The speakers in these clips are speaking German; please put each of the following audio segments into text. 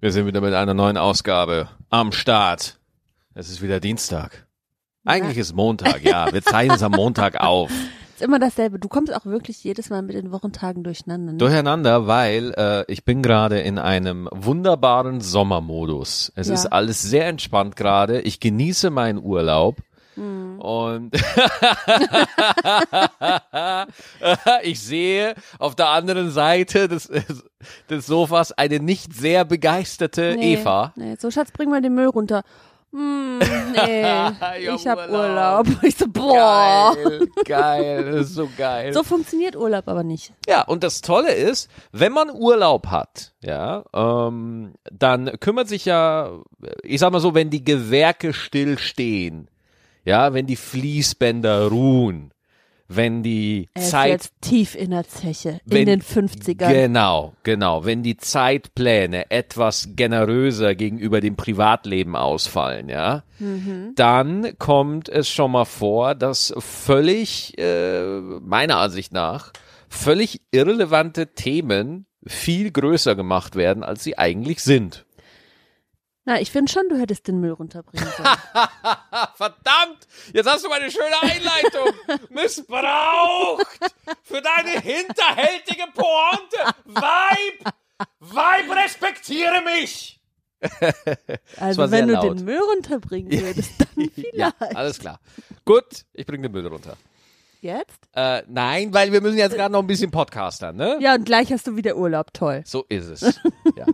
Wir sind wieder mit einer neuen Ausgabe am Start. Es ist wieder Dienstag. Eigentlich ist Montag, ja. Wir zeichnen es am Montag auf. Ist immer dasselbe. Du kommst auch wirklich jedes Mal mit den Wochentagen durcheinander. Ne? Durcheinander, weil äh, ich bin gerade in einem wunderbaren Sommermodus. Es Ja. ist alles sehr entspannt gerade. Ich genieße meinen Urlaub. Hm. Und ich sehe auf der anderen Seite des, des Sofas eine nicht sehr begeisterte nee, Eva. Nee. So, Schatz, bring mal den Müll runter. Hm, nee, Ich hab ich hab Urlaub. Urlaub. Ich so, boah. Geil, geil, das ist so geil. So funktioniert Urlaub aber nicht. Ja, und das Tolle ist, wenn man Urlaub hat, ja, ähm, dann kümmert sich ja, ich sag mal so, wenn die Gewerke stillstehen, ja, wenn die Fließbänder ruhen, wenn die Er ist Zeit jetzt tief in der Zeche, Wenn- in den 50ern. Genau, genau. Wenn die Zeitpläne etwas generöser gegenüber dem Privatleben ausfallen, ja, Mhm. dann kommt es schon mal vor, dass völlig, äh, meiner Ansicht nach, völlig irrelevante Themen viel größer gemacht werden, als sie eigentlich sind. Na, ich finde schon, du hättest den Müll runterbringen sollen. Verdammt! Jetzt hast du meine schöne Einleitung missbraucht für deine hinterhältige Pointe. Weib! Weib, respektiere mich! Also wenn du den Müll runterbringen würdest, dann Ja, vielleicht. alles klar. Gut, ich bringe den Müll runter. Jetzt? Äh, nein, weil wir müssen jetzt gerade noch ein bisschen podcastern, ne? Ja, und gleich hast du wieder Urlaub. Toll. So ist es. ja.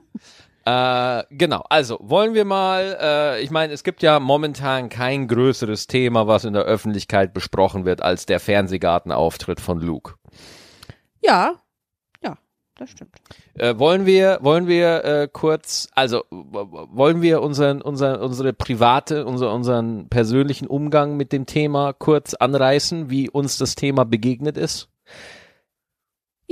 Äh, genau, also wollen wir mal, äh, ich meine, es gibt ja momentan kein größeres Thema, was in der Öffentlichkeit besprochen wird, als der Fernsehgartenauftritt von Luke. Ja, ja, das stimmt. Äh, wollen wir, wollen wir äh, kurz, also wollen wir unseren, unseren, unsere private, unser, unseren persönlichen Umgang mit dem Thema kurz anreißen, wie uns das Thema begegnet ist?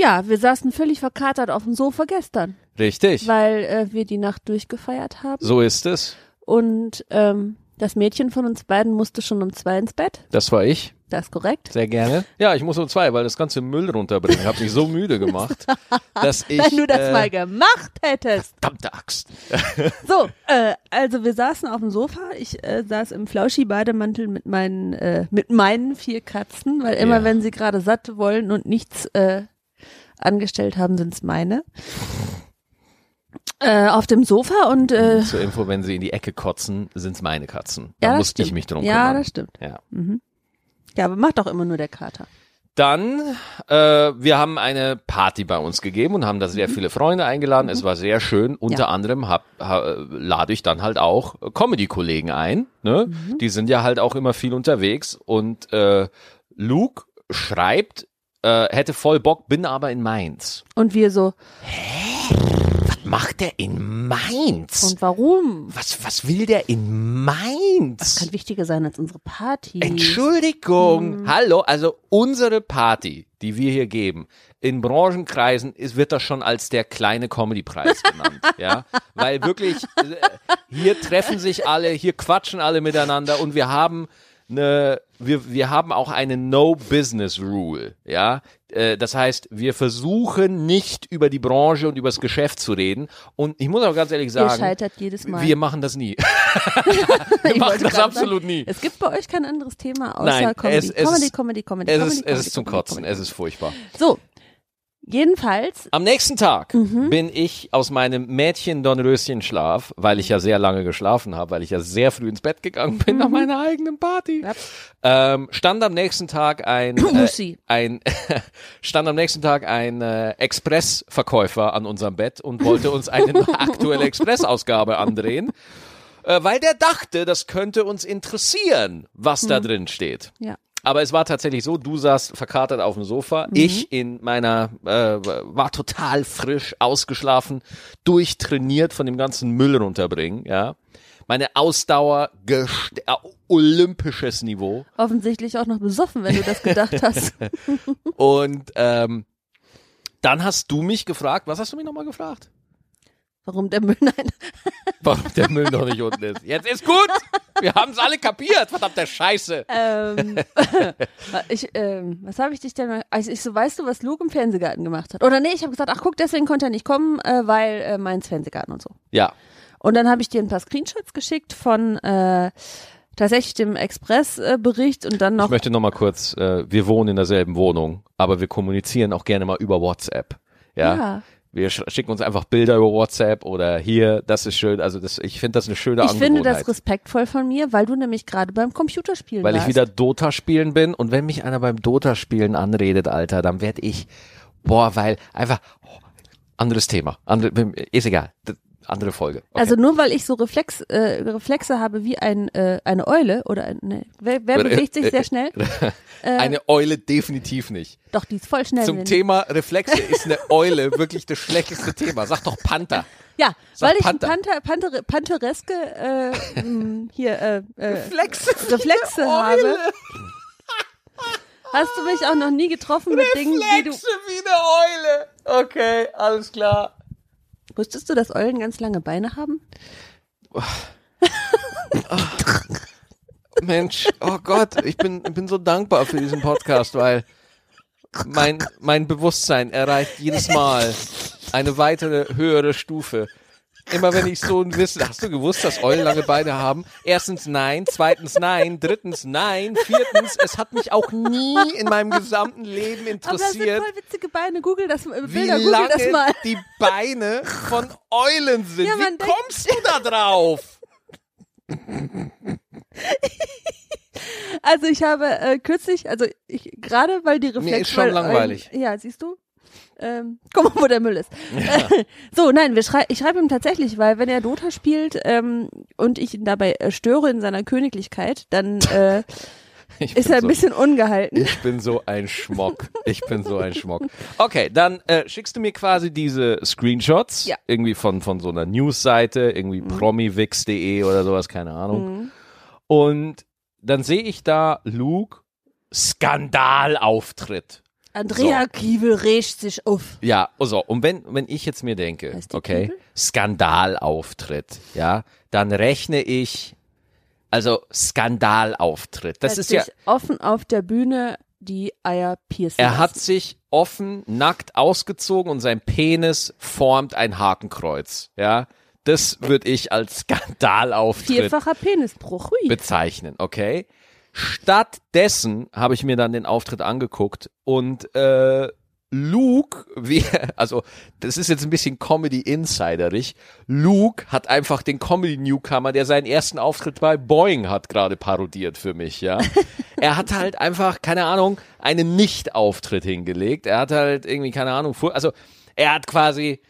Ja, wir saßen völlig verkatert auf dem Sofa gestern, Richtig. weil äh, wir die Nacht durchgefeiert haben. So ist es. Und ähm, das Mädchen von uns beiden musste schon um zwei ins Bett. Das war ich. Das ist korrekt. Sehr gerne. Ja, ich muss um zwei, weil das ganze Müll runterbringen. Ich habe mich so müde gemacht, dass ich. Wenn du das äh, mal gemacht hättest. Verdammte Axt. So, äh, also wir saßen auf dem Sofa. Ich äh, saß im Flauschi-Bademantel mit meinen, äh, mit meinen vier Katzen, weil immer Ja. wenn sie gerade satt wollen und nichts äh, angestellt haben, sind's meine. Äh, auf dem Sofa und äh, Zur Info, wenn sie in die Ecke kotzen, sind's meine Katzen. Da ja, das musste ich stimmt. mich drum Ja, kümmern. das stimmt. Ja. Ja, aber macht doch immer nur der Kater. Dann, äh, wir haben eine Party bei uns gegeben und haben da Mhm. sehr viele Freunde eingeladen. Es war sehr schön. Unter anderem hab, ha, lade ich dann halt auch Comedy-Kollegen ein. Ne? Mhm. Die sind ja halt auch immer viel unterwegs. Und äh, Luke schreibt, äh, hätte voll Bock, bin aber in Mainz. Und wir so, Macht er in Mainz? und warum? was, was will der in Mainz? Kann wichtiger sein als unsere Party. Entschuldigung, hallo, also unsere Party, die wir hier geben, in Branchenkreisen ist, wird das schon als der kleine Comedy-Preis genannt, ja, weil wirklich äh, hier treffen sich alle, hier quatschen alle miteinander und wir haben eine, wir, wir haben auch eine No-Business-Rule, ja. Äh, Das heißt, wir versuchen nicht über die Branche und über das Geschäft zu reden. Und ich muss auch ganz ehrlich Ihr sagen, scheitert jedes Mal. wir machen das nie. Wir machen das absolut sagen, nie. Es gibt bei euch kein anderes Thema außer Nein, Comedy. es- es Comedy, Comedy, Comedy, Es Comedy, ist, es Comedy, ist zum Kotzen, es ist furchtbar. So, jedenfalls, Am nächsten Tag Mhm. bin ich aus meinem Mädchen-Dornröschen-Schlaf, weil ich ja sehr lange geschlafen habe, weil ich ja sehr früh ins Bett gegangen bin nach meiner eigenen Party, Mhm. Ja. ähm, stand am nächsten Tag ein, äh, ein stand am nächsten Tag ein äh, Express-Verkäufer an unserem Bett und wollte uns eine aktuelle Express-Ausgabe andrehen, äh, weil der dachte, das könnte uns interessieren, was Mhm. da drin steht. ja. Aber es war tatsächlich so, du saßt verkatert auf dem Sofa, Mhm. ich in meiner, äh, war total frisch, ausgeschlafen, durchtrainiert von dem ganzen Müll runterbringen, ja. Meine Ausdauer, gest äh, olympisches Niveau. Offensichtlich auch noch besoffen, wenn du das gedacht hast. Und ähm, dann hast du mich gefragt, was hast du mich nochmal gefragt? Warum der Müll? Nein. Warum der Müll noch nicht unten ist. Jetzt ist gut! Wir haben es alle kapiert, verdammte Scheiße. ähm, ich, ähm, was habe ich dich denn also ich so, weißt du, was Luke im Fernsehgarten gemacht hat? Oder nee, ich habe gesagt, ach guck, deswegen konnte er nicht kommen, äh, weil äh, meins Fernsehgarten und so. Ja. Und dann habe ich dir ein paar Screenshots geschickt von äh, tatsächlich dem Express-Bericht und dann noch. Ich möchte noch mal kurz, äh, wir wohnen in derselben Wohnung, aber wir kommunizieren auch gerne mal über WhatsApp. Ja. Ja. Wir sch schicken uns einfach Bilder über WhatsApp oder hier, das ist schön. Also das, ich finde das eine schöne ich finde Angewohnheit. das respektvoll von mir, weil du nämlich gerade beim Computerspielen weil ich warst. wieder Dota spielen bin und wenn mich einer beim Dota spielen anredet, Alter, dann werde ich, boah, weil einfach, oh, anderes Thema, andere, ist egal, andere Folge. Okay. Also nur weil ich so Reflex, äh, Reflexe habe wie ein, äh, eine Eule oder ein, ne, wer, wer bewegt sich sehr schnell? eine Eule definitiv nicht. Doch, die ist voll schnell. Zum Thema Reflexe ist eine Eule wirklich das schlechteste Thema. Sag doch Panther. Ja, Sag weil ich Panther. Panther, Panther, Panthereske äh, hier äh, äh, Reflexe. Reflexe habe. Hast du mich auch noch nie getroffen mit Dingen, die du. Reflexe wie eine Eule. Okay, alles klar. Wusstest du, dass Eulen ganz lange Beine haben? Mensch, oh Gott, ich bin, bin so dankbar für diesen Podcast, weil mein, mein Bewusstsein erreicht jedes Mal eine weitere höhere Stufe. Immer wenn ich so ein Wissen, hast du gewusst, dass Eulen lange Beine haben? Erstens nein, zweitens nein, drittens nein, viertens, es hat mich auch nie in meinem gesamten Leben Aber das sind interessiert, voll witzige Beine. Google das, äh, wie Bilder, google lange das mal. die Beine von Eulen sind. Ja, wie kommst du da drauf? Also ich habe äh, kürzlich, also ich gerade weil die Reflexe. Mir ist schon weil, langweilig. Ja, siehst du? Ähm, guck mal, wo der Müll ist. Äh, so, nein, wir schrei ich schreibe ihm tatsächlich, weil wenn er Dota spielt ähm, und ich ihn dabei äh, störe in seiner Königlichkeit, dann äh, ist er ein so- bisschen ungehalten. Ich bin so ein Schmock. Ich bin so ein Schmock. Okay, dann äh, schickst du mir quasi diese Screenshots Ja. irgendwie von von so einer Newsseite, irgendwie promivix.de oder sowas, keine Ahnung. Mhm. Und dann sehe ich da Luke Skandalauftritt. Andrea Kiewel rächt sich auf. Ja, also, und wenn, wenn ich jetzt mir denke, okay, Kiebel? Skandalauftritt, ja, dann rechne ich, also Skandalauftritt. Das Hat ist ja, offen auf der Bühne die Eier piercen Er hat lassen. sich offen, nackt ausgezogen und sein Penis formt ein Hakenkreuz. Ja, das würde ich als Skandalauftritt Vierfacher Penisbruch. Hui. bezeichnen, okay? Stattdessen habe ich mir dann den Auftritt angeguckt und äh, Luke, wie, also das ist jetzt ein bisschen Comedy-Insiderig. Luke hat einfach den Comedy-Newcomer, der seinen ersten Auftritt bei Boeing hat, gerade parodiert für mich, ja. er hat halt einfach, keine Ahnung, einen Nicht-Auftritt hingelegt. Er hat halt irgendwie, keine Ahnung, also er hat quasi,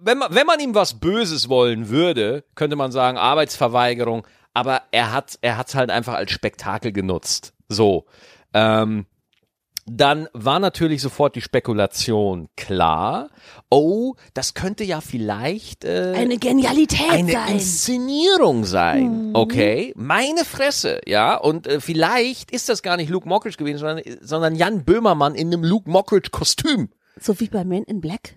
wenn man, wenn man ihm was Böses wollen würde, könnte man sagen Arbeitsverweigerung, aber er hat er hat's halt einfach als Spektakel genutzt. So. Ähm, dann war natürlich sofort die Spekulation klar. Oh, das könnte ja vielleicht äh, Eine Genialität eine sein. Inszenierung sein. Okay, meine Fresse, ja. Und äh, vielleicht ist das gar nicht Luke Mockridge gewesen, sondern, sondern Jan Böhmermann in einem Luke Mockridge Kostüm. So wie bei Men in Black,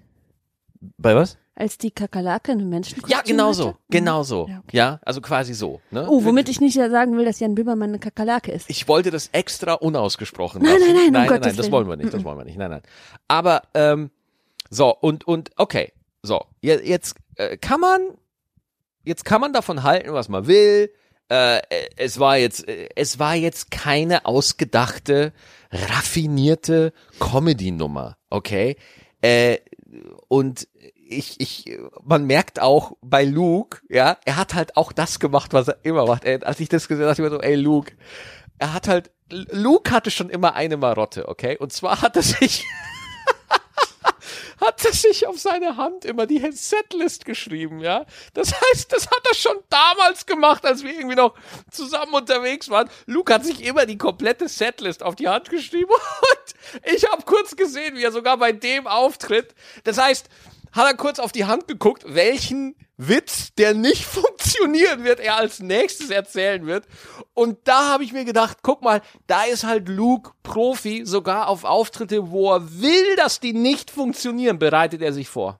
Bei was? Als die Kakerlake einen Menschen Ja, genau so, genau so. Ja, Ja, okay. also quasi so. Ne? Oh, womit ich nicht ja sagen will, dass Jan Böhmermann eine Kakerlake ist. Ich wollte das extra unausgesprochen Nein, lassen. nein, nein, um nein, Gottes nein, das Willen. wollen wir nicht, das wollen wir nicht, nein, nein. Aber, ähm, so, und, und, okay, so, je- jetzt äh, kann man, jetzt kann man davon halten, was man will. Äh, es war jetzt, äh, es war jetzt keine ausgedachte, raffinierte Comedy-Nummer, okay? Äh, und ich, ich, man merkt auch bei Luke, ja, er hat halt auch das gemacht, was er immer macht. Ey, als ich das gesehen habe, dachte ich mir so, ey, Luke, er hat halt, Luke hatte schon immer eine Marotte, okay? Und zwar hat er sich, hat er sich auf seine Hand immer die Setlist geschrieben, ja? Das heißt, das hat er schon damals gemacht, als wir irgendwie noch zusammen unterwegs waren. Luke hat sich immer die komplette Setlist auf die Hand geschrieben und ich habe kurz gesehen, wie er sogar bei dem Auftritt, das heißt, hat er kurz auf die Hand geguckt, welchen Witz, der nicht funktionieren wird, er als nächstes erzählen wird. Und da habe ich mir gedacht, guck mal, da ist halt Luke Profi, sogar auf Auftritte, wo er will, dass die nicht funktionieren, bereitet er sich vor.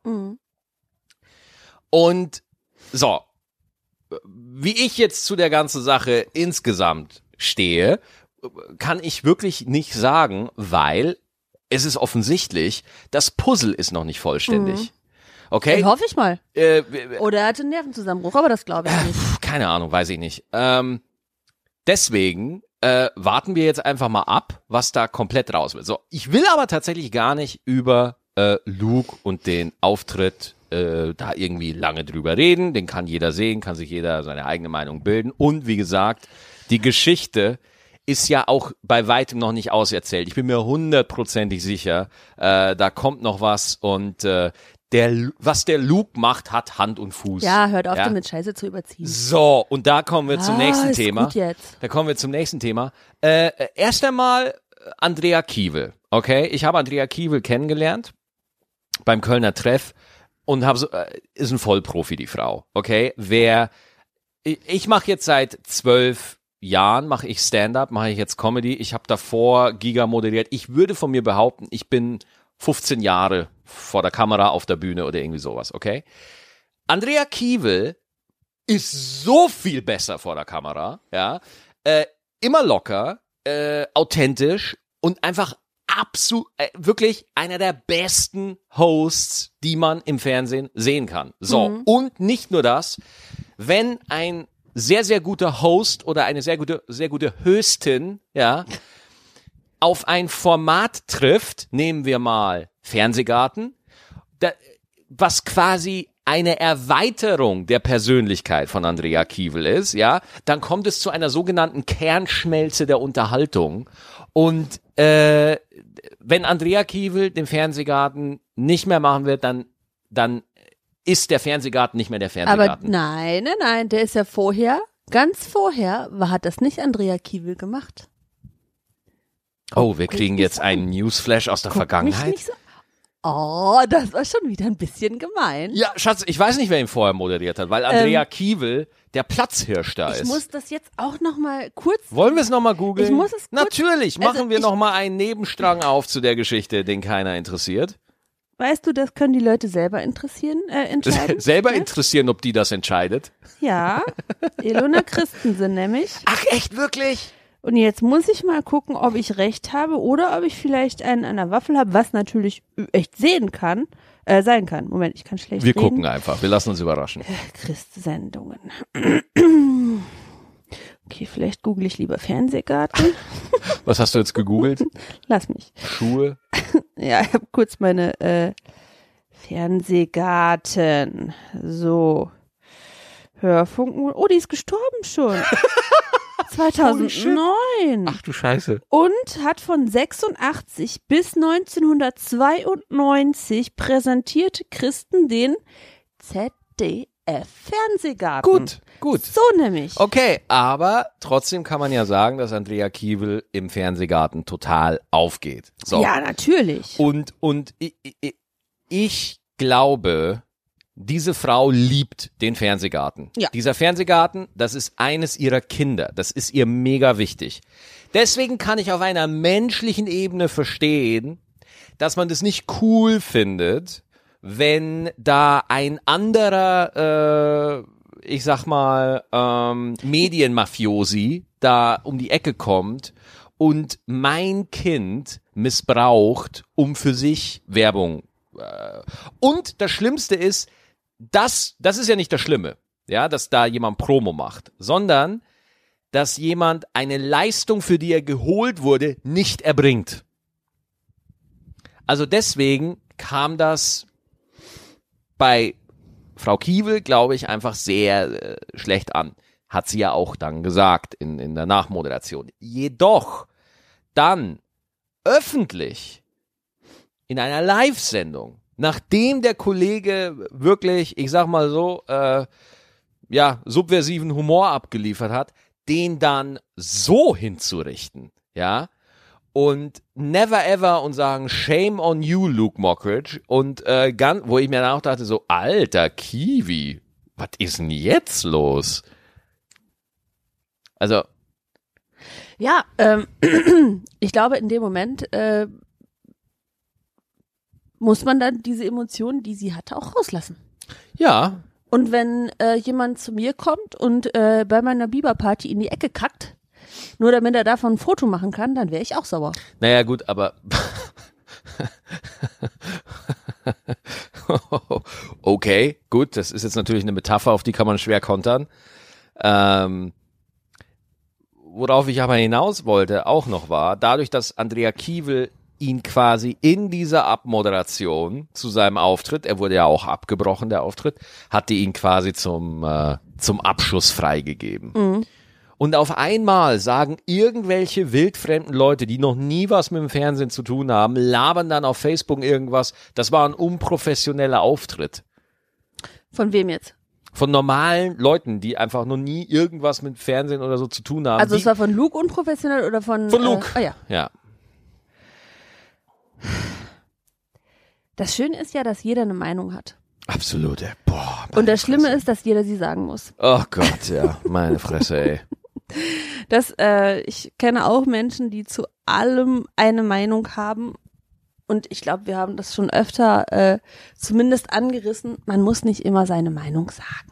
Und so, wie ich jetzt zu der ganzen Sache insgesamt stehe, kann ich wirklich nicht sagen, weil es ist offensichtlich, das Puzzle ist noch nicht vollständig. Mhm. Okay? Hoffe ich mal. Äh, Oder er hatte einen Nervenzusammenbruch, aber das glaube ich nicht. Pff, keine Ahnung, weiß ich nicht. Ähm, deswegen äh, warten wir jetzt einfach mal ab, was da komplett raus wird. So, ich will aber tatsächlich gar nicht über äh, Luke und den Auftritt äh, da irgendwie lange drüber reden. Den kann jeder sehen, kann sich jeder seine eigene Meinung bilden. Und wie gesagt, die Geschichte ist ja auch bei weitem noch nicht auserzählt. Ich bin mir hundertprozentig sicher, äh, da kommt noch was und äh, der, was der Luke macht, hat Hand und Fuß. Ja, hört auf Ja. damit Scheiße zu überziehen. So, und da kommen wir zum Ah, nächsten ist Thema. Gut jetzt. Da kommen wir zum nächsten Thema. Äh, äh, erst einmal äh, Andrea Kiewel. Okay, ich habe Andrea Kiewel kennengelernt beim Kölner Treff und habe so, äh, ist ein Vollprofi die Frau. Okay, wer ich, ich mache jetzt seit zwölf Jahren mache ich Stand-up, mache ich jetzt Comedy. Ich habe davor Giga moderiert. Ich würde von mir behaupten, ich bin 15 Jahre vor der Kamera auf der Bühne oder irgendwie sowas. Okay, Andrea Kiewel ist so viel besser vor der Kamera, ja, äh, immer locker, äh, authentisch und einfach absolut, äh, wirklich einer der besten Hosts, die man im Fernsehen sehen kann. So, und nicht nur das, wenn ein sehr, sehr guter Host oder eine sehr gute, sehr gute Hostin, ja, auf ein Format trifft, nehmen wir mal Fernsehgarten, da, was quasi eine Erweiterung der Persönlichkeit von Andrea Kiewel ist, ja, dann kommt es zu einer sogenannten Kernschmelze der Unterhaltung. Und äh, wenn Andrea Kiewel den Fernsehgarten nicht mehr machen wird, dann, dann ist der Fernsehgarten nicht mehr der Aber Fernsehgarten. nein, nein, nein, der ist ja vorher, ganz vorher, war, hat das nicht Andrea Kiewel gemacht. Oh, wir kriegen jetzt einen Newsflash aus der Guck mich Vergangenheit. nicht so. Oh, das war schon wieder ein bisschen gemein. Ja, Schatz, ich weiß nicht, wer ihn vorher moderiert hat, weil Andrea Kiewel der Platzhirsch da Ähm, Ich ist. muss das jetzt auch noch mal kurz. Wollen wir es nochmal googeln? Ich muss es kurz- Natürlich, also machen wir ich- nochmal einen Nebenstrang auf zu der Geschichte, den keiner interessiert. Weißt du, das können die Leute selber interessieren, äh, entscheiden. Selber ja? interessieren, ob die das entscheidet. Ja, Ilona Christensen nämlich. Ach, echt, wirklich? Und jetzt muss ich mal gucken, ob ich recht habe oder ob ich vielleicht einen an der Waffel habe, was natürlich echt sehen kann, äh, sein kann. Moment, ich kann schlecht Wir reden. gucken einfach, wir lassen uns überraschen. Christsendungen. Okay, vielleicht google ich lieber Fernsehgarten. Was hast du jetzt gegoogelt? Lass mich. Schuhe? Ja, ich habe kurz meine äh, Fernsehgarten. So. Hörfunk. Oh, die ist gestorben schon. 2009. Ach du Scheiße. Und hat von 86 bis 1992 präsentierte Christen den ZDF Fernsehgarten. Gut, gut. So nämlich. Okay, aber trotzdem kann man ja sagen, dass Andrea Kiewel im Fernsehgarten total aufgeht. So. Ja, natürlich. Und, und ich, ich, ich glaube, diese Frau liebt den Fernsehgarten. Ja. Dieser Fernsehgarten, das ist eines ihrer Kinder. Das ist ihr mega wichtig. Deswegen kann ich auf einer menschlichen Ebene verstehen, dass man das nicht cool findet, wenn da ein anderer, äh, ich sag mal, ähm, Medienmafiosi da um die Ecke kommt und mein Kind missbraucht, um für sich Werbung. Äh, und das Schlimmste ist, das, das ist ja nicht das Schlimme, ja, dass da jemand Promo macht, sondern dass jemand eine Leistung, für die er geholt wurde, nicht erbringt. Also deswegen kam das bei Frau Kiewel, glaube ich, einfach sehr äh, schlecht an. Hat sie ja auch dann gesagt in, in der Nachmoderation. Jedoch dann öffentlich in einer Live-Sendung, nachdem der Kollege wirklich, ich sag mal so, äh, ja, subversiven Humor abgeliefert hat, den dann so hinzurichten, ja, und never ever und sagen Shame on you, Luke Mockridge und äh, ganz, wo ich mir dann auch dachte so, alter Kiwi, was ist denn jetzt los? Also, Ja, ähm, ich glaube, in dem Moment äh, muss man dann diese Emotionen, die sie hatte, auch rauslassen. ja, Und wenn äh, jemand zu mir kommt und äh, bei meiner Biberparty in die Ecke kackt, nur damit er davon ein Foto machen kann, dann wäre ich auch sauer. Naja, gut, aber. okay, gut, das ist jetzt natürlich eine Metapher, auf die kann man schwer kontern. Ähm, worauf ich aber hinaus wollte, auch noch war, dadurch, dass Andrea Kiewel ihn quasi in dieser Abmoderation zu seinem Auftritt, er wurde ja auch abgebrochen, der Auftritt, hatte ihn quasi zum, äh, zum Abschuss freigegeben. Mhm. Und auf einmal sagen irgendwelche wildfremden Leute, die noch nie was mit dem Fernsehen zu tun haben, labern dann auf Facebook irgendwas. Das war ein unprofessioneller Auftritt. Von wem jetzt? Von normalen Leuten, die einfach noch nie irgendwas mit Fernsehen oder so zu tun haben. Also es war von Luke unprofessionell oder von Von Luke. Äh, ah ja. Ja. Das Schöne ist ja, dass jeder eine Meinung hat. Absolut. ey. Boah. Und das Schlimme ist, dass jeder sie sagen muss. Oh Gott, ja. Meine Fresse, ey. Das, äh, ich kenne auch Menschen, die zu allem eine Meinung haben. Und ich glaube, wir haben das schon öfter äh, zumindest angerissen. Man muss nicht immer seine Meinung sagen.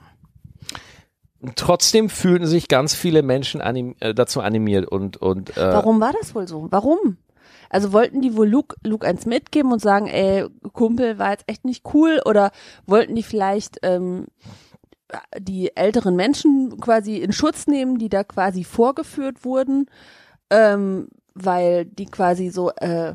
Trotzdem fühlten sich ganz viele Menschen anim äh, dazu animiert und und äh, Warum war das wohl so? Warum? Also wollten die wohl Luke, Luke eins mitgeben und sagen, ey, Kumpel war jetzt echt nicht cool? Oder wollten die vielleicht ähm, die älteren Menschen quasi in Schutz nehmen, die da quasi vorgeführt wurden, ähm, weil die quasi so, äh,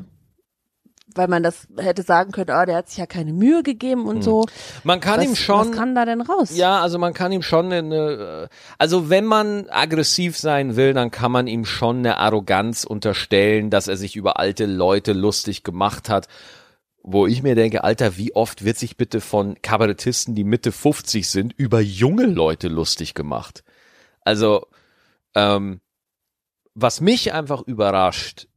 weil man das hätte sagen können, ah, der hat sich ja keine Mühe gegeben und so. man kann was, ihm schon Was kann da denn raus? Ja, also man kann ihm schon eine, also wenn man aggressiv sein will, dann kann man ihm schon eine Arroganz unterstellen, dass er sich über alte Leute lustig gemacht hat. Wo ich mir denke, Alter, wie oft wird sich bitte von Kabarettisten, die Mitte 50 sind, über junge Leute lustig gemacht? Also, ähm, was mich einfach überrascht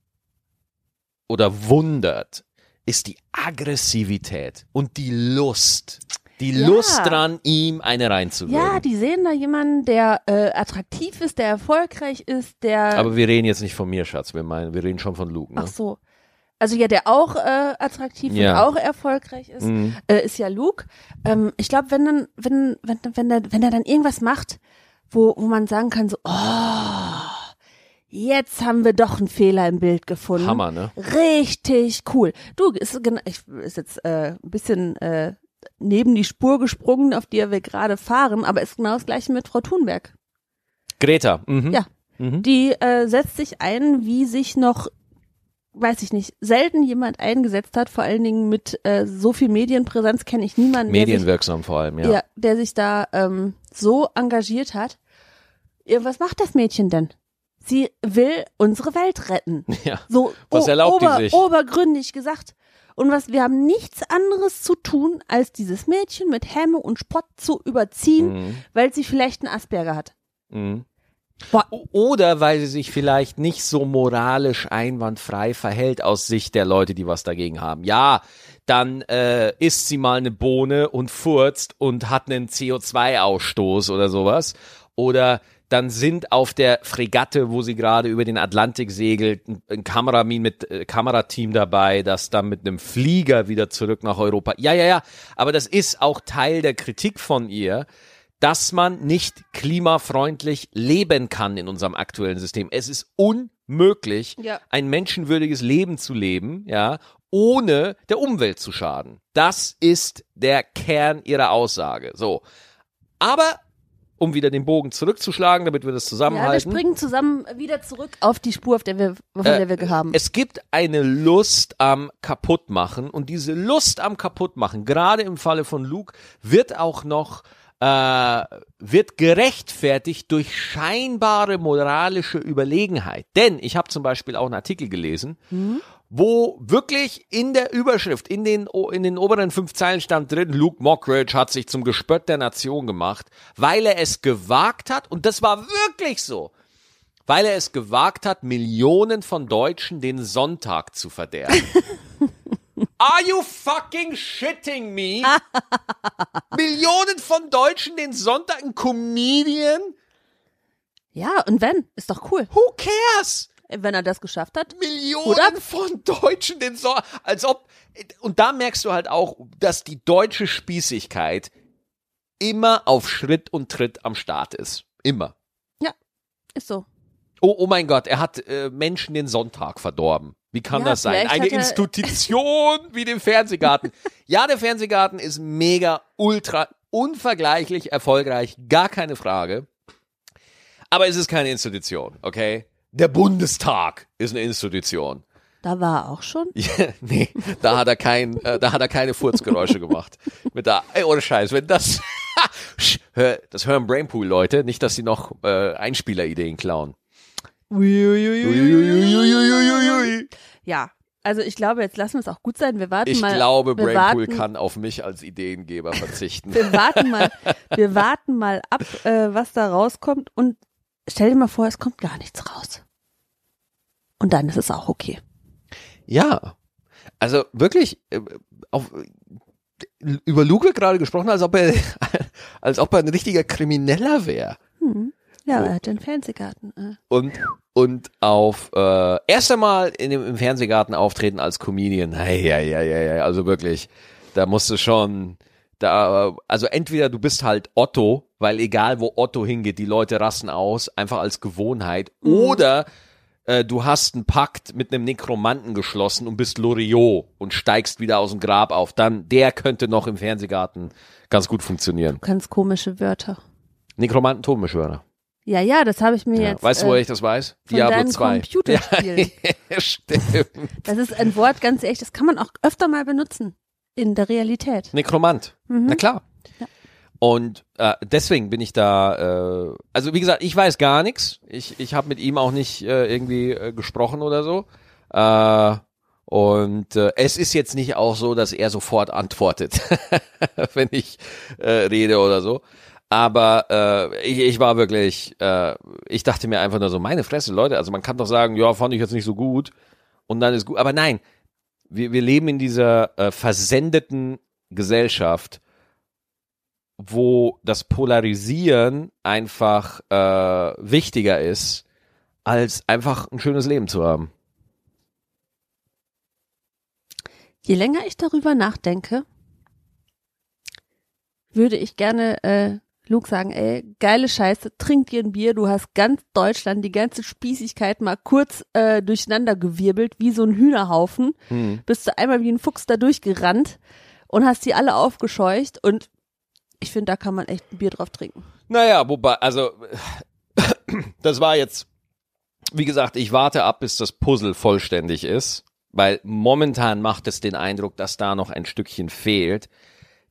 oder wundert, ist die Aggressivität und die Lust. Die Ja. Lust dran, ihm eine reinzuwürgen. Ja, die sehen da jemanden, der äh, attraktiv ist, der erfolgreich ist, der Aber wir reden jetzt nicht von mir, Schatz. Wir meinen, wir reden schon von Luke, ne? ach so. Also ja, der auch äh, attraktiv Ja. und auch erfolgreich ist, Mhm. äh, ist ja Luke. Ähm, ich glaube, wenn dann, wenn, wenn, wenn der, wenn der dann irgendwas macht, wo, wo man sagen kann, so, oh, jetzt haben wir doch einen Fehler im Bild gefunden. Hammer, ne? Richtig cool. Du, ist, ich, ist jetzt äh, ein bisschen äh, neben die Spur gesprungen, auf die wir gerade fahren, aber ist genau das gleiche mit Frau Thunberg. Greta. Mhm. Ja. Mhm. Die äh, setzt sich ein, wie sich noch, weiß ich nicht, selten jemand eingesetzt hat. Vor allen Dingen mit äh, so viel Medienpräsenz kenne ich niemanden, der sich, Medienwirksam vor allem, ja. ja. der sich da ähm, so engagiert hat. Ja, was macht das Mädchen denn? Sie will unsere Welt retten. Ja. So Was erlaubt die ober, sich? obergründig gesagt. Und was wir haben nichts anderes zu tun, als dieses Mädchen mit Hämme und Spott zu überziehen, Mhm. weil sie vielleicht einen Asperger hat. Mhm. Oder weil sie sich vielleicht nicht so moralisch einwandfrei verhält aus Sicht der Leute, die was dagegen haben. Ja, dann äh, isst sie mal eine Bohne und furzt und hat einen CO2-Ausstoß oder sowas. Oder dann sind auf der Fregatte, wo sie gerade über den Atlantik segelt, ein, ein Kameramin mit äh, Kamerateam dabei, das dann mit einem Flieger wieder zurück nach Europa. Ja, ja, ja. Aber das ist auch Teil der Kritik von ihr, dass man nicht klimafreundlich leben kann in unserem aktuellen System. Es ist unmöglich, Ja. ein menschenwürdiges Leben zu leben, ja, ohne der Umwelt zu schaden. Das ist der Kern ihrer Aussage. So. Aber, um wieder den Bogen zurückzuschlagen, damit wir das Ja, wir zusammenhalten. springen zusammen wieder zurück auf die Spur, auf der wir, von Äh, der wir haben. Es gibt eine Lust am Kaputtmachen und diese Lust am Kaputtmachen, gerade im Falle von Luke, wird auch noch äh, wird gerechtfertigt durch scheinbare moralische Überlegenheit. Denn ich habe zum Beispiel auch einen Artikel gelesen, wo wirklich in der Überschrift, in den, in den oberen fünf Zeilen stand drin, Luke Mockridge hat sich zum Gespött der Nation gemacht, weil er es gewagt hat, und das war wirklich so, weil er es gewagt hat, Millionen von Deutschen den Sonntag zu verderben. Are you fucking shitting me? Millionen von Deutschen den Sonntag, ein Comedian? ja, und wenn, ist doch cool. Who cares? Wenn er das geschafft hat. Millionen Oder? von Deutschen den Sonntag, als ob, und da merkst du halt auch, dass die deutsche Spießigkeit immer auf Schritt und Tritt am Start ist. Immer. Ist so. Oh, oh mein Gott, er hat äh, Menschen den Sonntag verdorben. Wie kann Ja, das sein? Eine Institution wie den Fernsehgarten. Ja, der Fernsehgarten ist mega, ultra, unvergleichlich erfolgreich, gar keine Frage. Aber es ist keine Institution, okay? Der Bundestag ist eine Institution. Da war er auch schon. Ja, nee, da hat er kein, äh, da hat er keine Furzgeräusche gemacht. Mit da, ey, ohne Scheiß, wenn das, das hören Brainpool Leute, nicht, dass sie noch äh, Einspielerideen klauen. Ja. Also ich glaube, jetzt lassen wir es auch gut sein. Wir warten Ich mal. glaube, wir Brainpool warten, kann auf mich als Ideengeber verzichten. Wir warten mal, wir warten mal ab, äh, was da rauskommt und stell dir mal vor, es kommt gar nichts raus. Und dann ist es auch okay. Ja, also wirklich, äh, auf, über Luke wird gerade gesprochen, als ob er, als ob er ein richtiger Krimineller wäre. Hm. Ja, er hat den Fernsehgarten. Äh. und und auf äh, erst einmal in dem, im Fernsehgarten auftreten als Comedian. Ja, ja, ja, ja, also wirklich, da musst du schon da also entweder du bist halt Otto, weil egal wo Otto hingeht, die Leute rasten aus, einfach als Gewohnheit, oder äh, du hast einen Pakt mit einem Nekromanten geschlossen und bist Loriot und steigst wieder aus dem Grab auf, dann der könnte noch im Fernsehgarten ganz gut funktionieren. Ganz komische Wörter. Nekromanten Tonbeschwörer. Ja, ja, das habe ich mir Ja. jetzt. Weißt du, äh, woher ich das weiß? von Diablo deinen 2. Computerspielen. Ja, stimmt. Das ist ein Wort, ganz ehrlich, das kann man auch öfter mal benutzen. In der Realität. Nekromant. Mhm. Na klar. Ja. Und äh, deswegen bin ich da, äh, also wie gesagt, ich weiß gar nichts. Ich, ich habe mit ihm auch nicht äh, irgendwie äh, gesprochen oder so. Äh, und äh, es ist jetzt nicht auch so, dass er sofort antwortet, wenn ich äh, rede oder so. Aber äh, ich, ich war wirklich, äh, ich dachte mir einfach nur so, meine Fresse, Leute, also man kann doch sagen, ja, fand ich jetzt nicht so gut und dann ist gut. Aber nein, wir, wir leben in dieser äh, versendeten Gesellschaft, wo das Polarisieren einfach äh, wichtiger ist, als einfach ein schönes Leben zu haben. Je länger ich darüber nachdenke, würde ich gerne äh, Luke sagen, ey, geile Scheiße, trink dir ein Bier, du hast ganz Deutschland, die ganze Spießigkeit mal kurz äh, durcheinander gewirbelt, wie so ein Hühnerhaufen, Hm. bist du einmal wie ein Fuchs da durchgerannt und hast die alle aufgescheucht und ich finde, da kann man echt ein Bier drauf trinken. Naja, wobei, also das war jetzt, wie gesagt, ich warte ab, bis das Puzzle vollständig ist, weil momentan macht es den Eindruck, dass da noch ein Stückchen fehlt.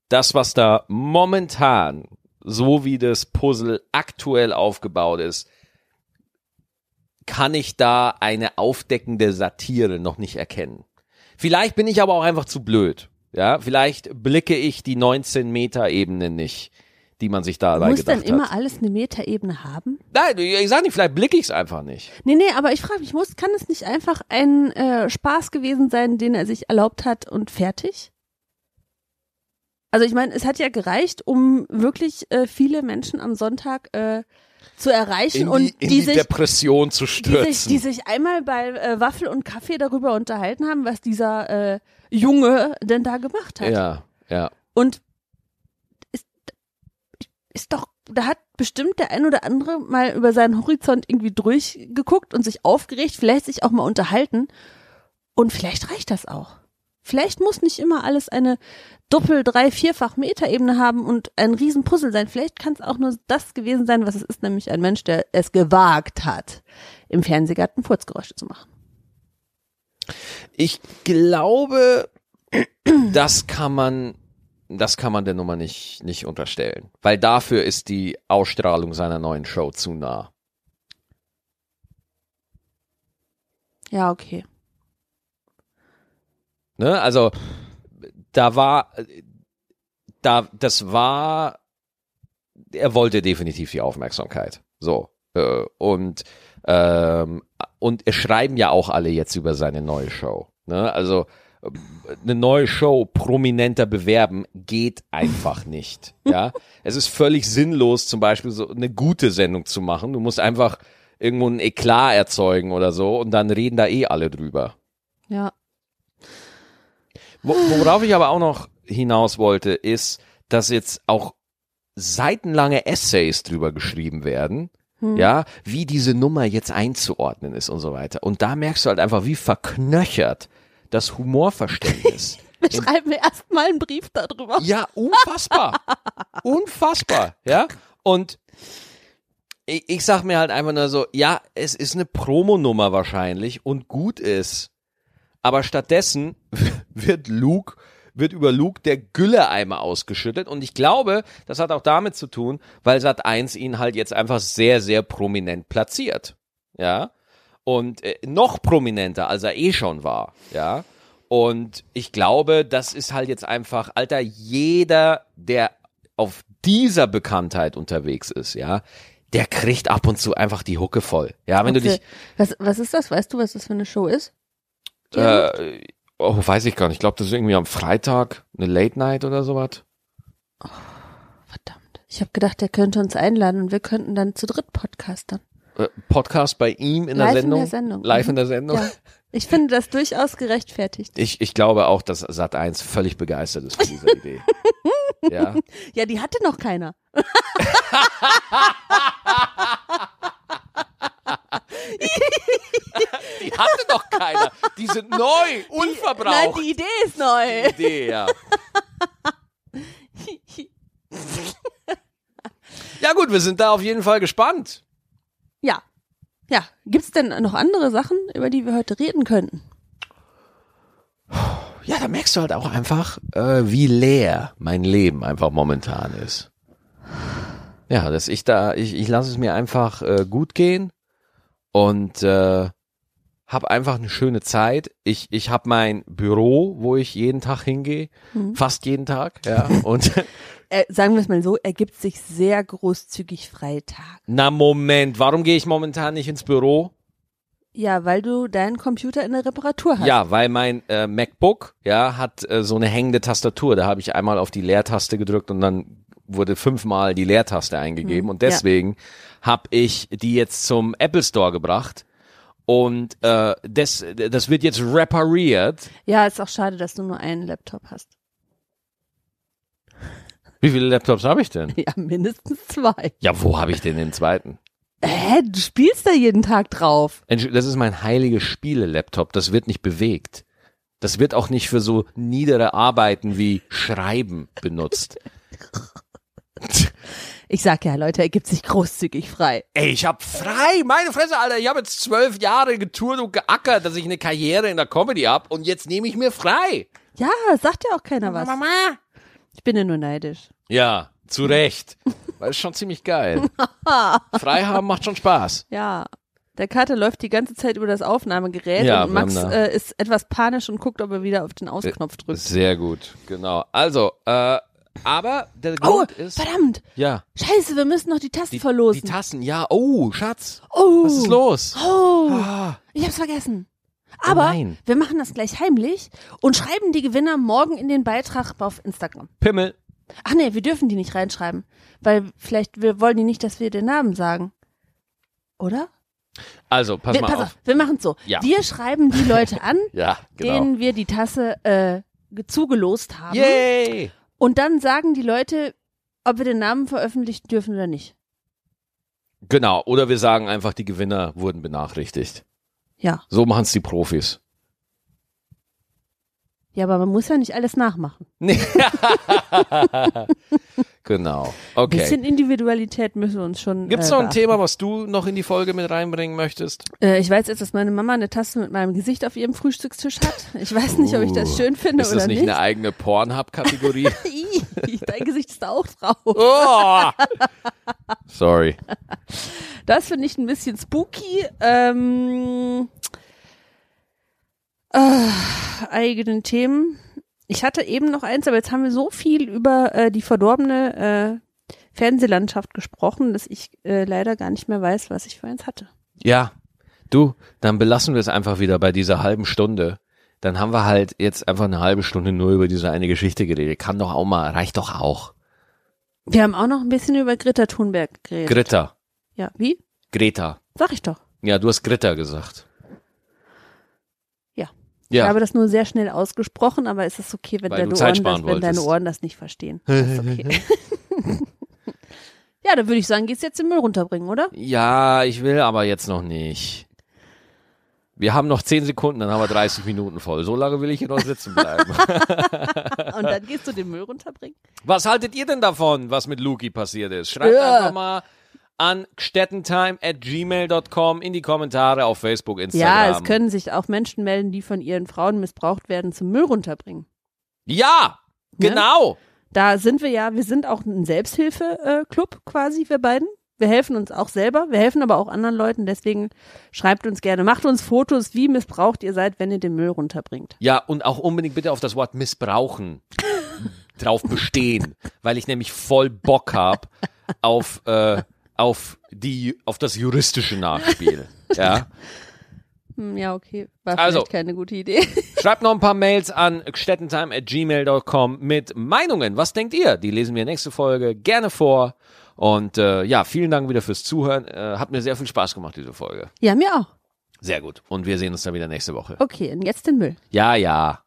Das, was da momentan, so wie das Puzzle aktuell aufgebaut ist, kann ich da eine aufdeckende Satire noch nicht erkennen. Vielleicht bin ich aber auch einfach zu blöd. Ja, vielleicht blicke ich die 19 Meter Ebene nicht, die man sich dabei Muss gedacht denn immer hat. alles eine Metaebene haben? Nein, ich sag nicht, vielleicht blicke ich es einfach nicht. Nee, nee, aber ich frage mich, muss, kann es nicht einfach ein äh, Spaß gewesen sein, den er sich erlaubt hat und fertig? Also ich meine, es hat ja gereicht, um wirklich äh, viele Menschen am Sonntag äh, zu erreichen die, und die, die, sich, Depression zu die, sich, stürzen. die sich einmal bei äh, Waffel und Kaffee darüber unterhalten haben, was dieser äh, Junge denn da gemacht hat. ja, ja. Und ist, ist doch, da hat bestimmt der ein oder andere mal über seinen Horizont irgendwie durchgeguckt und sich aufgeregt, vielleicht sich auch mal unterhalten. Und vielleicht reicht das auch. Vielleicht muss nicht immer alles eine Doppel-, Drei-, Vierfach Metaebene haben und ein Riesenpuzzle sein. Vielleicht kann es auch nur das gewesen sein, was es ist, nämlich ein Mensch, der es gewagt hat, im Fernsehgarten Furzgeräusche zu machen. Ich glaube, das kann man, das kann man der Nummer nicht, nicht unterstellen. Weil dafür ist die Ausstrahlung seiner neuen Show zu nah. Ja, okay. Ne? Also, da war, da, das war, er wollte definitiv die Aufmerksamkeit. So. Äh, und, ähm, und es schreiben ja auch alle jetzt über seine neue Show. Ne? Also, eine neue Show prominenter bewerben geht einfach nicht. Ja, es ist völlig sinnlos, zum Beispiel so eine gute Sendung zu machen. Du musst einfach irgendwo ein Eklat erzeugen oder so und dann reden da eh alle drüber. Ja. Wo, worauf ich aber auch noch hinaus wollte, ist, dass jetzt auch seitenlange Essays drüber geschrieben werden, ja, wie diese Nummer jetzt einzuordnen ist und so weiter. Und da merkst du halt einfach, wie verknöchert das Humorverständnis. Wir schreiben erstmal einen Brief darüber. ja, unfassbar. unfassbar, ja. Und ich, ich sag mir halt einfach nur so, ja, es ist eine Promonummer wahrscheinlich und gut ist. Aber stattdessen wird Luke, wird über Luke der Gülleeimer ausgeschüttet. Und ich glaube, das hat auch damit zu tun, weil Sat 1 ihn halt jetzt einfach sehr, sehr prominent platziert. Ja. Und äh, noch prominenter, als er eh schon war. Ja. Und ich glaube, das ist halt jetzt einfach, Alter, jeder, der auf dieser Bekanntheit unterwegs ist, ja, der kriegt ab und zu einfach die Hucke voll. Ja, wenn du Okay. dich, Was, was ist das? Weißt du, was das für eine Show ist? Äh, oh, weiß ich gar nicht. Ich glaube, das ist irgendwie am Freitag eine Late Night oder sowas. Verdammt. Ich habe gedacht, der könnte uns einladen und wir könnten dann zu dritt podcastern. Äh, Podcast bei ihm in der Live in Sendung. der Sendung. Live Mhm. in der Sendung. Ja. Ich finde das durchaus gerechtfertigt. Ich, ich glaube auch, dass Sat 1 völlig begeistert ist von dieser Idee. ja. Ja, die hatte noch keiner. Die hatte doch keiner. Die sind neu, Nein, unverbraucht. die Idee ist neu. Idee, ja. Ja gut, wir sind da auf jeden Fall gespannt. Ja. Ja. Gibt's denn noch andere Sachen, über die wir heute reden könnten? Ja, da merkst du halt auch einfach, äh, wie leer mein Leben einfach momentan ist. Ja, dass ich da, ich, ich lasse es mir einfach äh, gut gehen und äh, habe einfach eine schöne Zeit. Ich, ich habe mein Büro, wo ich jeden Tag hingehe, fast jeden Tag, ja. Und Äh, sagen wir es mal so, er gibt sich sehr großzügig freie Tage. na Moment, warum gehe ich momentan nicht ins Büro? Ja, weil du deinen Computer in der Reparatur hast. Ja, weil mein äh, MacBook ja hat äh, so eine hängende Tastatur. Da habe ich einmal auf die Leertaste gedrückt und dann wurde fünfmal die Leertaste eingegeben und ja. deswegen habe ich die jetzt zum Apple Store gebracht und äh, das das wird jetzt repariert. Ja, ist auch schade, dass du nur einen Laptop hast. Wie viele Laptops habe ich denn? Ja, mindestens zwei. Ja, wo habe ich denn den zweiten? Hä, du spielst da jeden Tag drauf. Das ist mein heiliges Spiele-Laptop. Das wird nicht bewegt. Das wird auch nicht für so niedere Arbeiten wie Schreiben benutzt. Ich sag ja, Leute, er gibt sich großzügig frei. Ey, ich hab frei, meine Fresse, Alter. Ich habe jetzt zwölf Jahre getourt und geackert, dass ich eine Karriere in der Comedy hab und jetzt nehme ich mir frei. Ja, sagt ja auch keiner was. Ich bin ja nur neidisch. Ja, zu Recht. Weil ist schon ziemlich geil. frei haben macht schon Spaß. Ja. Der Kater läuft die ganze Zeit über das Aufnahmegerät Ja, und Max äh, ist etwas panisch und guckt, ob er wieder auf den Ausknopf drückt. Sehr gut, genau. Also, äh, aber der Oh, Grund ist, verdammt! ja, Scheiße, wir müssen noch die Tassen die, verlosen. die Tassen, ja, oh, Schatz, oh, was ist los? Oh, Ah, ich hab's vergessen. Aber nein. wir machen das gleich heimlich und schreiben die Gewinner morgen in den Beitrag auf Instagram. Pimmel. Ach nee, wir dürfen die nicht reinschreiben, weil vielleicht wir wollen die nicht, dass wir den Namen sagen. Oder? Also, pass wir, mal pass auf. auf, wir machen's so. Ja. Wir schreiben die Leute an, Ja, genau. denen wir die Tasse äh, ge- zugelost haben. Yay! Und dann sagen die Leute, ob wir den Namen veröffentlichen dürfen oder nicht. Genau, oder wir sagen einfach, die Gewinner wurden benachrichtigt. Ja. So machen's die Profis. Ja, aber man muss ja nicht alles nachmachen. Genau. Ein Okay. bisschen Individualität müssen wir uns schon. Gibt's äh, noch ein beachten. Thema, was du noch in die Folge mit reinbringen möchtest? Äh, ich weiß jetzt, dass meine Mama eine Tasse mit meinem Gesicht auf ihrem Frühstückstisch hat. Ich weiß nicht, ob ich das schön finde Ist oder das nicht, nicht. eine eigene Pornhub-Kategorie? Dein Gesicht ist da auch drauf. oh! Sorry. Das finde ich ein bisschen spooky. Ähm, äh, eigenen Themen. Ich hatte eben noch eins, aber jetzt haben wir so viel über äh, die verdorbene äh, Fernsehlandschaft gesprochen, dass ich äh, leider gar nicht mehr weiß, was ich für eins hatte. Ja, du, dann belassen wir es einfach wieder bei dieser halben Stunde. Dann haben wir halt jetzt einfach eine halbe Stunde nur über diese eine Geschichte geredet. Kann doch auch mal, reicht doch auch. Wir haben auch noch ein bisschen über Greta Thunberg geredet. Greta. ja, wie? Greta. Sag ich doch. Ja, du hast Greta gesagt. Ja. Ich habe das nur sehr schnell ausgesprochen, aber es ist okay, wenn, deine du Ohren, das, wenn deine. Ohren das nicht verstehen. Das ist okay. Ja, dann würde ich sagen, gehst jetzt den Müll runterbringen, oder? Ja, ich will aber jetzt noch nicht. Wir haben noch 10 Sekunden, dann haben wir 30 Minuten voll. So lange will ich hier noch sitzen bleiben. Und dann gehst du den Müll runterbringen? Was haltet ihr denn davon, was mit Luki passiert ist? Schreibt Ja. einfach mal an gstettentime at gmail.com in die Kommentare auf Facebook, Ja, Instagram. es können sich auch Menschen melden, die von ihren Frauen missbraucht werden, zum Müll runterbringen. Ja, Ne? genau. Da sind wir ja, wir sind auch ein Selbsthilfe-Club quasi, wir beiden. Wir helfen uns auch selber, wir helfen aber auch anderen Leuten, deswegen schreibt uns gerne, macht uns Fotos, wie missbraucht ihr seid, wenn ihr den Müll runterbringt. Ja, und auch unbedingt bitte auf das Wort missbrauchen drauf bestehen, weil ich nämlich voll Bock hab auf, äh, auf die, auf das juristische Nachspiel. Ja. Hm, ja, okay, war Also. vielleicht keine gute Idee. Schreibt noch ein paar Mails an gstettentime at gmail.com mit Meinungen. Was denkt ihr? Die lesen wir nächste Folge gerne vor. Und äh, ja, vielen Dank wieder fürs Zuhören. Äh, hat mir sehr viel Spaß gemacht, diese Folge. Ja, mir auch. Sehr gut. Und wir sehen uns dann wieder nächste Woche. Okay, und jetzt den Müll. Ja, ja.